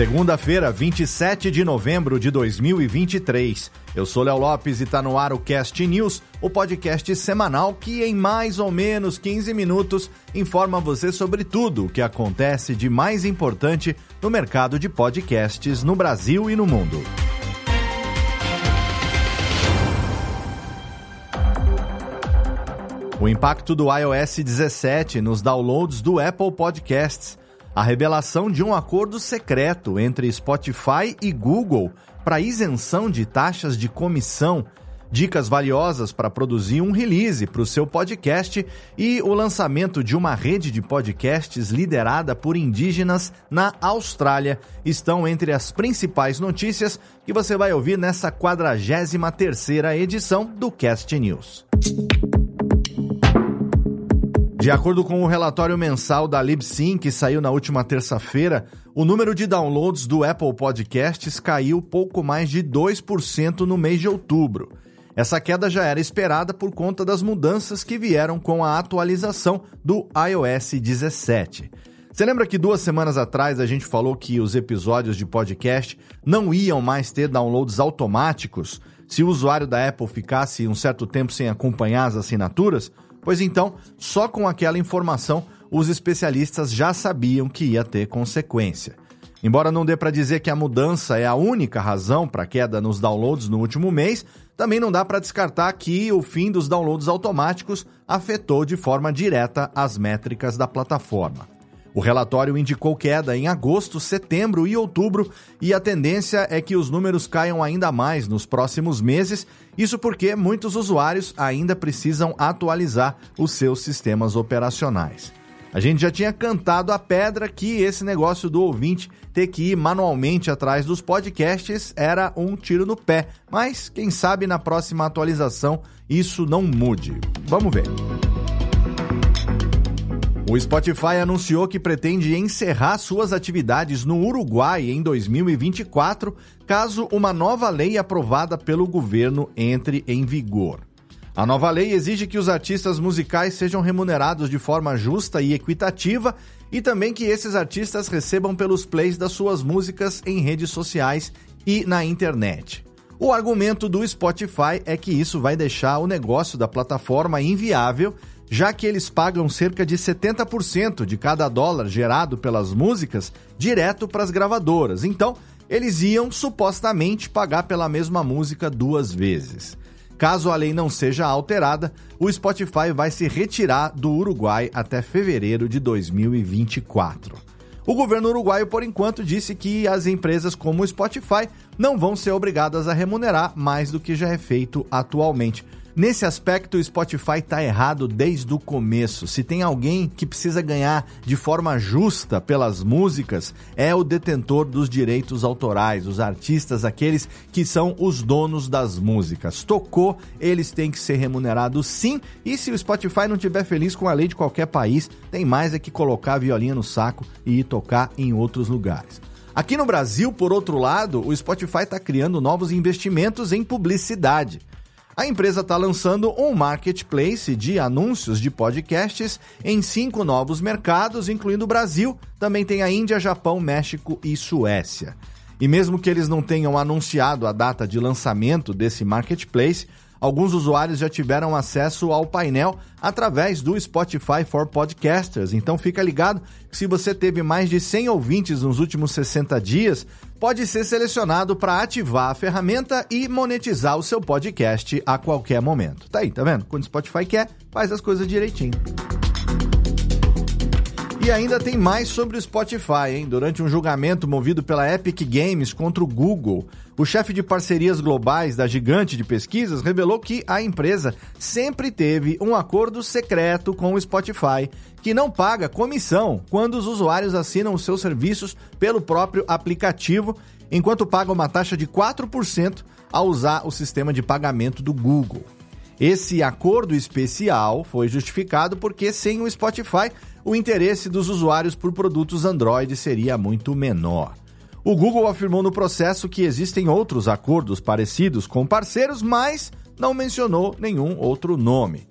Segunda-feira, 27 de novembro de 2023. Eu sou Léo Lopes e está no ar o Cast News, o podcast semanal que, em mais ou menos 15 minutos, informa você sobre tudo o que acontece de mais importante no mercado de podcasts no Brasil e no mundo. O impacto do iOS 17 nos downloads do Apple Podcasts a revelação de um acordo secreto entre Spotify e Google para isenção de taxas de comissão, dicas valiosas para produzir um release para o seu podcast e o lançamento de uma rede de podcasts liderada por indígenas na Austrália estão entre as principais notícias que você vai ouvir nessa 43 terceira edição do Cast News. De acordo com o relatório mensal da Libsyn, que saiu na última terça-feira, o número de downloads do Apple Podcasts caiu pouco mais de 2% no mês de outubro. Essa queda já era esperada por conta das mudanças que vieram com a atualização do iOS 17. Você lembra que duas semanas atrás a gente falou que os episódios de podcast não iam mais ter downloads automáticos se o usuário da Apple ficasse um certo tempo sem acompanhar as assinaturas? Pois então, só com aquela informação, os especialistas já sabiam que ia ter consequência. Embora não dê para dizer que a mudança é a única razão para a queda nos downloads no último mês, também não dá para descartar que o fim dos downloads automáticos afetou de forma direta as métricas da plataforma. O relatório indicou queda em agosto, setembro e outubro, e a tendência é que os números caiam ainda mais nos próximos meses. Isso porque muitos usuários ainda precisam atualizar os seus sistemas operacionais. A gente já tinha cantado a pedra que esse negócio do ouvinte ter que ir manualmente atrás dos podcasts era um tiro no pé, mas quem sabe na próxima atualização isso não mude. Vamos ver. O Spotify anunciou que pretende encerrar suas atividades no Uruguai em 2024, caso uma nova lei aprovada pelo governo entre em vigor. A nova lei exige que os artistas musicais sejam remunerados de forma justa e equitativa e também que esses artistas recebam pelos plays das suas músicas em redes sociais e na internet. O argumento do Spotify é que isso vai deixar o negócio da plataforma inviável já que eles pagam cerca de 70% de cada dólar gerado pelas músicas direto para as gravadoras. Então, eles iam supostamente pagar pela mesma música duas vezes. Caso a lei não seja alterada, o Spotify vai se retirar do Uruguai até fevereiro de 2024. O governo uruguaio, por enquanto, disse que as empresas como o Spotify não vão ser obrigadas a remunerar mais do que já é feito atualmente. Nesse aspecto, o Spotify está errado desde o começo. Se tem alguém que precisa ganhar de forma justa pelas músicas, é o detentor dos direitos autorais, os artistas, aqueles que são os donos das músicas. Tocou, eles têm que ser remunerados sim, e se o Spotify não estiver feliz com a lei de qualquer país, tem mais é que colocar a violinha no saco e ir tocar em outros lugares. Aqui no Brasil, por outro lado, o Spotify está criando novos investimentos em publicidade a empresa está lançando um marketplace de anúncios de podcasts em cinco novos mercados, incluindo o Brasil, também tem a Índia, Japão, México e Suécia. E mesmo que eles não tenham anunciado a data de lançamento desse marketplace, Alguns usuários já tiveram acesso ao painel através do Spotify for Podcasters. Então fica ligado que se você teve mais de 100 ouvintes nos últimos 60 dias, pode ser selecionado para ativar a ferramenta e monetizar o seu podcast a qualquer momento. Tá aí, tá vendo? Quando o Spotify quer, faz as coisas direitinho. E ainda tem mais sobre o Spotify, hein? Durante um julgamento movido pela Epic Games contra o Google, o chefe de parcerias globais da gigante de pesquisas revelou que a empresa sempre teve um acordo secreto com o Spotify, que não paga comissão quando os usuários assinam os seus serviços pelo próprio aplicativo, enquanto paga uma taxa de 4% ao usar o sistema de pagamento do Google. Esse acordo especial foi justificado porque sem o Spotify o interesse dos usuários por produtos Android seria muito menor. O Google afirmou no processo que existem outros acordos parecidos com parceiros, mas não mencionou nenhum outro nome.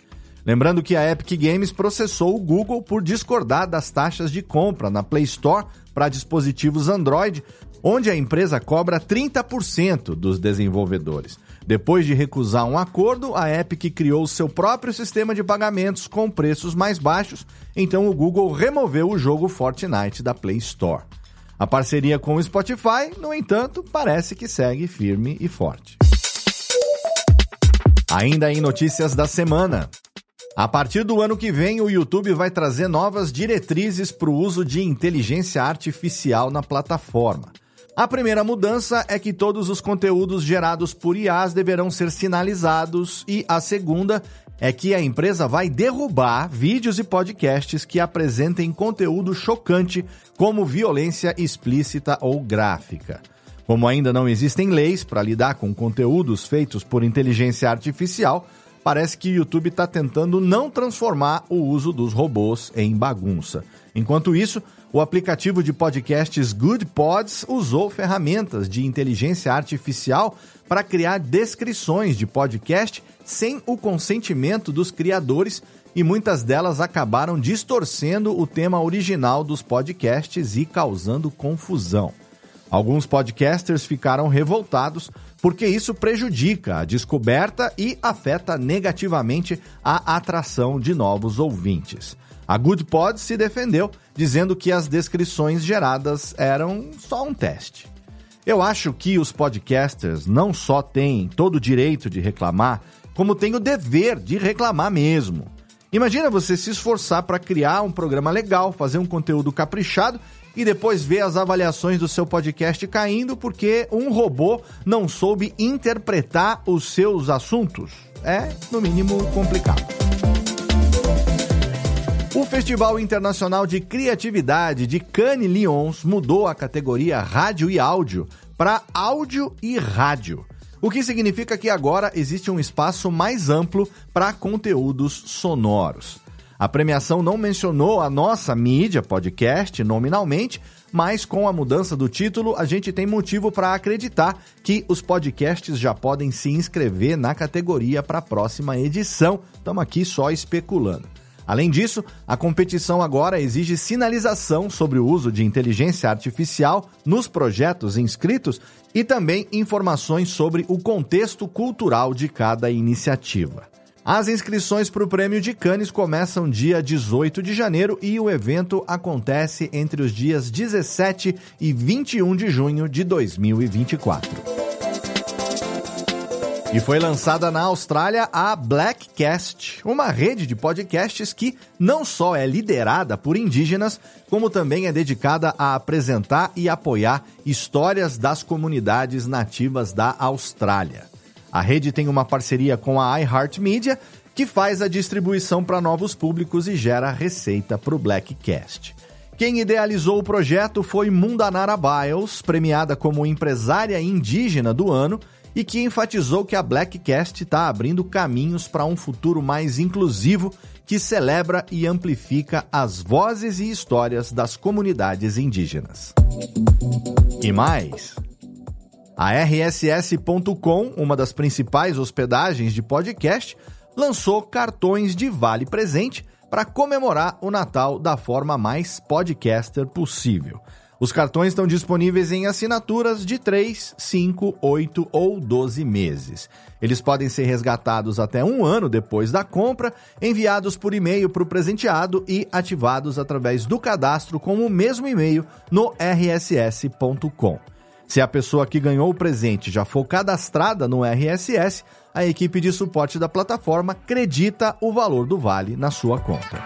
Lembrando que a Epic Games processou o Google por discordar das taxas de compra na Play Store para dispositivos Android, onde a empresa cobra 30% dos desenvolvedores. Depois de recusar um acordo, a Epic criou seu próprio sistema de pagamentos com preços mais baixos, então o Google removeu o jogo Fortnite da Play Store. A parceria com o Spotify, no entanto, parece que segue firme e forte. Ainda em notícias da semana. A partir do ano que vem, o YouTube vai trazer novas diretrizes para o uso de inteligência artificial na plataforma. A primeira mudança é que todos os conteúdos gerados por IAs deverão ser sinalizados, e a segunda é que a empresa vai derrubar vídeos e podcasts que apresentem conteúdo chocante, como violência explícita ou gráfica. Como ainda não existem leis para lidar com conteúdos feitos por inteligência artificial, parece que o YouTube está tentando não transformar o uso dos robôs em bagunça. Enquanto isso, o aplicativo de podcasts Good Pods usou ferramentas de inteligência artificial para criar descrições de podcast sem o consentimento dos criadores e muitas delas acabaram distorcendo o tema original dos podcasts e causando confusão. Alguns podcasters ficaram revoltados porque isso prejudica a descoberta e afeta negativamente a atração de novos ouvintes. A GoodPod se defendeu, dizendo que as descrições geradas eram só um teste. Eu acho que os podcasters não só têm todo o direito de reclamar, como têm o dever de reclamar mesmo. Imagina você se esforçar para criar um programa legal, fazer um conteúdo caprichado e depois ver as avaliações do seu podcast caindo porque um robô não soube interpretar os seus assuntos. É, no mínimo, complicado. O Festival Internacional de Criatividade de Cannes Lions mudou a categoria rádio e áudio para áudio e rádio. O que significa que agora existe um espaço mais amplo para conteúdos sonoros. A premiação não mencionou a nossa mídia podcast nominalmente, mas com a mudança do título, a gente tem motivo para acreditar que os podcasts já podem se inscrever na categoria para a próxima edição. Estamos aqui só especulando. Além disso, a competição agora exige sinalização sobre o uso de inteligência artificial nos projetos inscritos e também informações sobre o contexto cultural de cada iniciativa. As inscrições para o Prêmio de Cannes começam dia 18 de janeiro e o evento acontece entre os dias 17 e 21 de junho de 2024. E foi lançada na Austrália a Blackcast, uma rede de podcasts que não só é liderada por indígenas, como também é dedicada a apresentar e apoiar histórias das comunidades nativas da Austrália. A rede tem uma parceria com a iHeartMedia, que faz a distribuição para novos públicos e gera receita para o Blackcast. Quem idealizou o projeto foi Mundanara Biles, premiada como empresária indígena do ano e que enfatizou que a Blackcast está abrindo caminhos para um futuro mais inclusivo que celebra e amplifica as vozes e histórias das comunidades indígenas. E mais. A RSS.com, uma das principais hospedagens de podcast, lançou cartões de vale presente para comemorar o Natal da forma mais podcaster possível. Os cartões estão disponíveis em assinaturas de 3, 5, 8 ou 12 meses. Eles podem ser resgatados até um ano depois da compra, enviados por e-mail para o presenteado e ativados através do cadastro com o mesmo e-mail no rss.com. Se a pessoa que ganhou o presente já for cadastrada no RSS, a equipe de suporte da plataforma acredita o valor do vale na sua conta.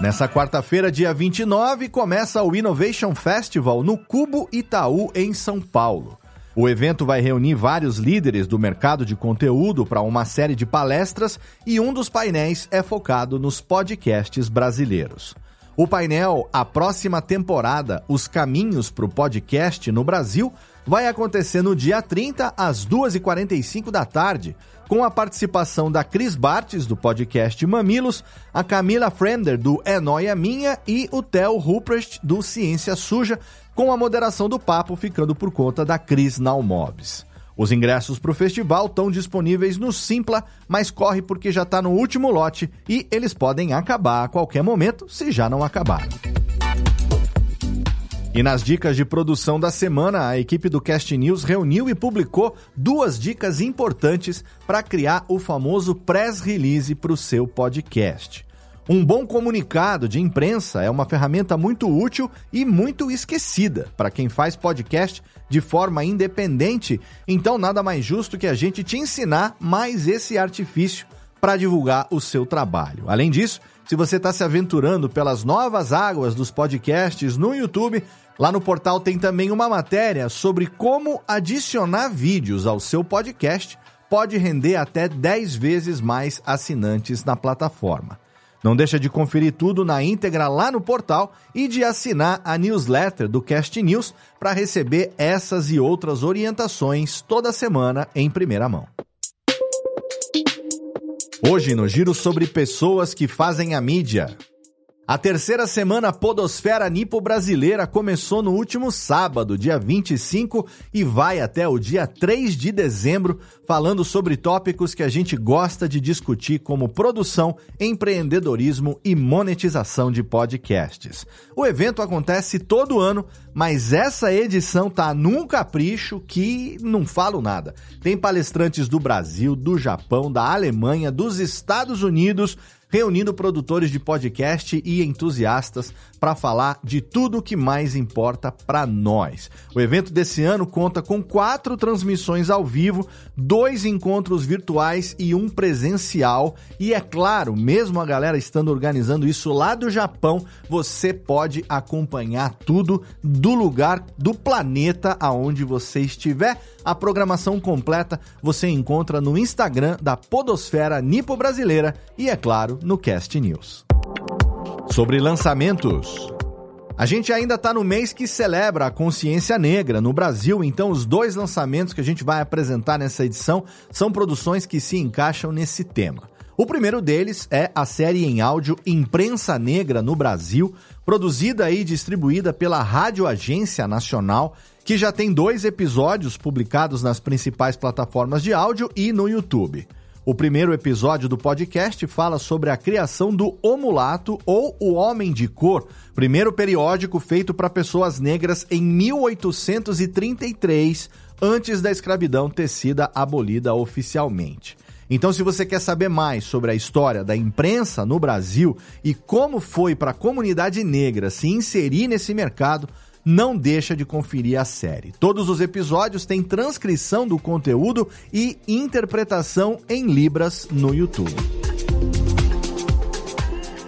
Nessa quarta-feira, dia 29, começa o Innovation Festival no Cubo Itaú, em São Paulo. O evento vai reunir vários líderes do mercado de conteúdo para uma série de palestras e um dos painéis é focado nos podcasts brasileiros. O painel A Próxima Temporada Os Caminhos para o Podcast no Brasil vai acontecer no dia 30, às 2h45 da tarde, com a participação da Cris Bartes, do podcast Mamilos, a Camila Frender, do É Noia Minha, e o Theo Ruprecht, do Ciência Suja, com a moderação do papo ficando por conta da Cris Naumobis. Os ingressos para o festival estão disponíveis no Simpla, mas corre porque já está no último lote e eles podem acabar a qualquer momento, se já não acabaram. E nas dicas de produção da semana, a equipe do Cast News reuniu e publicou duas dicas importantes para criar o famoso press release para o seu podcast. Um bom comunicado de imprensa é uma ferramenta muito útil e muito esquecida para quem faz podcast de forma independente, então nada mais justo que a gente te ensinar mais esse artifício para divulgar o seu trabalho. Além disso, se você está se aventurando pelas novas águas dos podcasts no YouTube, Lá no portal tem também uma matéria sobre como adicionar vídeos ao seu podcast pode render até 10 vezes mais assinantes na plataforma. Não deixa de conferir tudo na íntegra lá no portal e de assinar a newsletter do Cast News para receber essas e outras orientações toda semana em primeira mão. Hoje no giro sobre pessoas que fazem a mídia. A terceira semana Podosfera Nipo Brasileira começou no último sábado, dia 25, e vai até o dia 3 de dezembro, falando sobre tópicos que a gente gosta de discutir, como produção, empreendedorismo e monetização de podcasts. O evento acontece todo ano, mas essa edição tá num capricho que não falo nada. Tem palestrantes do Brasil, do Japão, da Alemanha, dos Estados Unidos reunindo produtores de podcast e entusiastas para falar de tudo o que mais importa para nós. O evento desse ano conta com quatro transmissões ao vivo, dois encontros virtuais e um presencial. E é claro, mesmo a galera estando organizando isso lá do Japão, você pode acompanhar tudo do lugar do planeta aonde você estiver. A programação completa você encontra no Instagram da Podosfera Nipo Brasileira e, é claro, no Cast News. Sobre lançamentos. A gente ainda está no mês que celebra a consciência negra no Brasil, então os dois lançamentos que a gente vai apresentar nessa edição são produções que se encaixam nesse tema. O primeiro deles é a série em áudio Imprensa Negra no Brasil, produzida e distribuída pela Rádio Agência Nacional, que já tem dois episódios publicados nas principais plataformas de áudio e no YouTube. O primeiro episódio do podcast fala sobre a criação do Omulato ou O Homem de Cor, primeiro periódico feito para pessoas negras em 1833, antes da escravidão ter sido abolida oficialmente. Então, se você quer saber mais sobre a história da imprensa no Brasil e como foi para a comunidade negra se inserir nesse mercado, não deixa de conferir a série. Todos os episódios têm transcrição do conteúdo e interpretação em Libras no YouTube.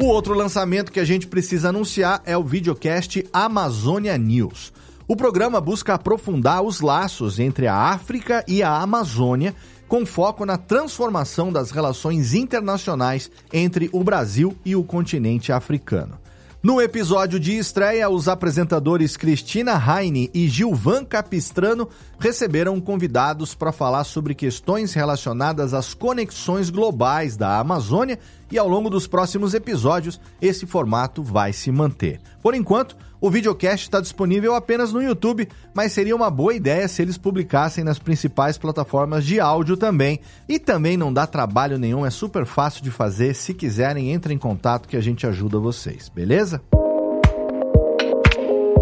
O outro lançamento que a gente precisa anunciar é o videocast Amazônia News. O programa busca aprofundar os laços entre a África e a Amazônia, com foco na transformação das relações internacionais entre o Brasil e o continente africano. No episódio de estreia, os apresentadores Cristina Heine e Gilvan Capistrano receberam convidados para falar sobre questões relacionadas às conexões globais da Amazônia e ao longo dos próximos episódios esse formato vai se manter. Por enquanto, o videocast está disponível apenas no YouTube, mas seria uma boa ideia se eles publicassem nas principais plataformas de áudio também. E também não dá trabalho nenhum, é super fácil de fazer. Se quiserem, entrem em contato que a gente ajuda vocês, beleza?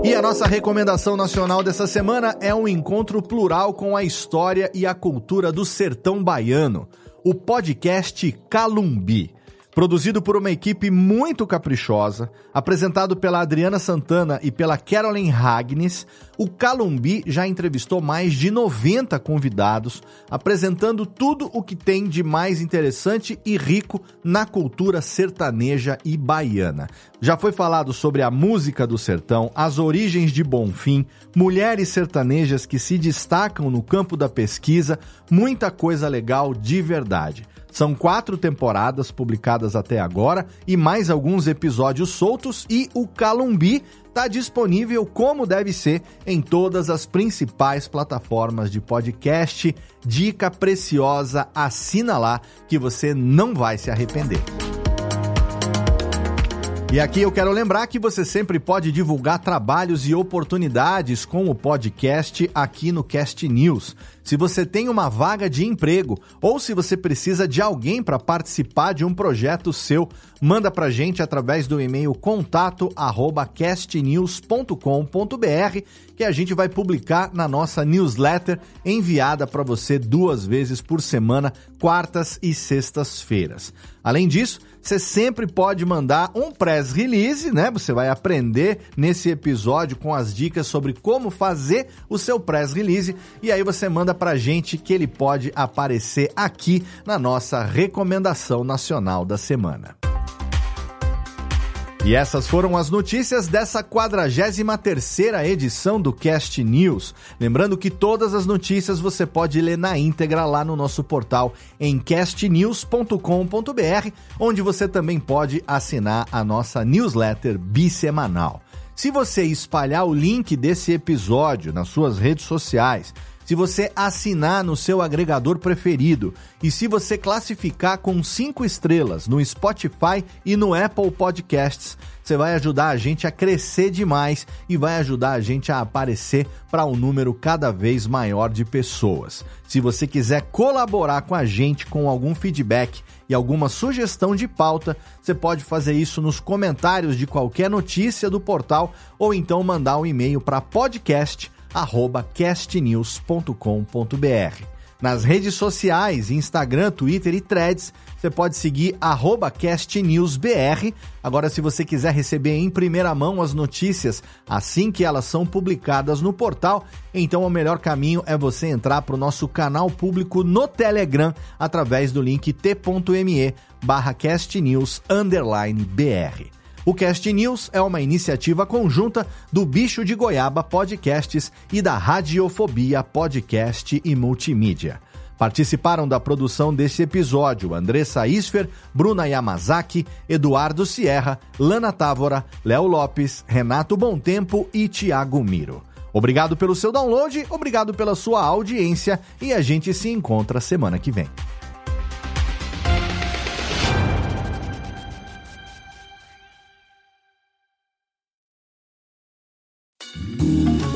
E a nossa recomendação nacional dessa semana é um encontro plural com a história e a cultura do sertão baiano, o podcast Calumbi. Produzido por uma equipe muito caprichosa, apresentado pela Adriana Santana e pela Carolyn Hagnes, o Calumbi já entrevistou mais de 90 convidados, apresentando tudo o que tem de mais interessante e rico na cultura sertaneja e baiana. Já foi falado sobre a música do sertão, as origens de Bonfim, mulheres sertanejas que se destacam no campo da pesquisa, muita coisa legal de verdade. São quatro temporadas publicadas até agora e mais alguns episódios soltos e o Calumbi está disponível como deve ser em todas as principais plataformas de podcast. Dica preciosa, assina lá que você não vai se arrepender. E aqui eu quero lembrar que você sempre pode divulgar trabalhos e oportunidades com o podcast aqui no Cast News. Se você tem uma vaga de emprego ou se você precisa de alguém para participar de um projeto seu, manda para gente através do e-mail contato@castnews.com.br que a gente vai publicar na nossa newsletter enviada para você duas vezes por semana, quartas e sextas-feiras. Além disso, você sempre pode mandar um press release, né? Você vai aprender nesse episódio com as dicas sobre como fazer o seu press release e aí você manda pra gente que ele pode aparecer aqui na nossa recomendação nacional da semana. E essas foram as notícias dessa 43ª edição do Cast News. Lembrando que todas as notícias você pode ler na íntegra lá no nosso portal em castnews.com.br, onde você também pode assinar a nossa newsletter bissemanal. Se você espalhar o link desse episódio nas suas redes sociais, se você assinar no seu agregador preferido e se você classificar com cinco estrelas no Spotify e no Apple Podcasts, você vai ajudar a gente a crescer demais e vai ajudar a gente a aparecer para um número cada vez maior de pessoas. Se você quiser colaborar com a gente com algum feedback e alguma sugestão de pauta, você pode fazer isso nos comentários de qualquer notícia do portal ou então mandar um e-mail para podcast castnews.com.br. Nas redes sociais, Instagram, Twitter e Threads, você pode seguir castnewsbr. Agora, se você quiser receber em primeira mão as notícias assim que elas são publicadas no portal, então o melhor caminho é você entrar para o nosso canal público no Telegram através do link t.me barra castnews_br. O Cast News é uma iniciativa conjunta do Bicho de Goiaba Podcasts e da Radiofobia Podcast e Multimídia. Participaram da produção desse episódio Andressa Isfer, Bruna Yamazaki, Eduardo Sierra, Lana Távora, Léo Lopes, Renato Tempo e Tiago Miro. Obrigado pelo seu download, obrigado pela sua audiência e a gente se encontra semana que vem.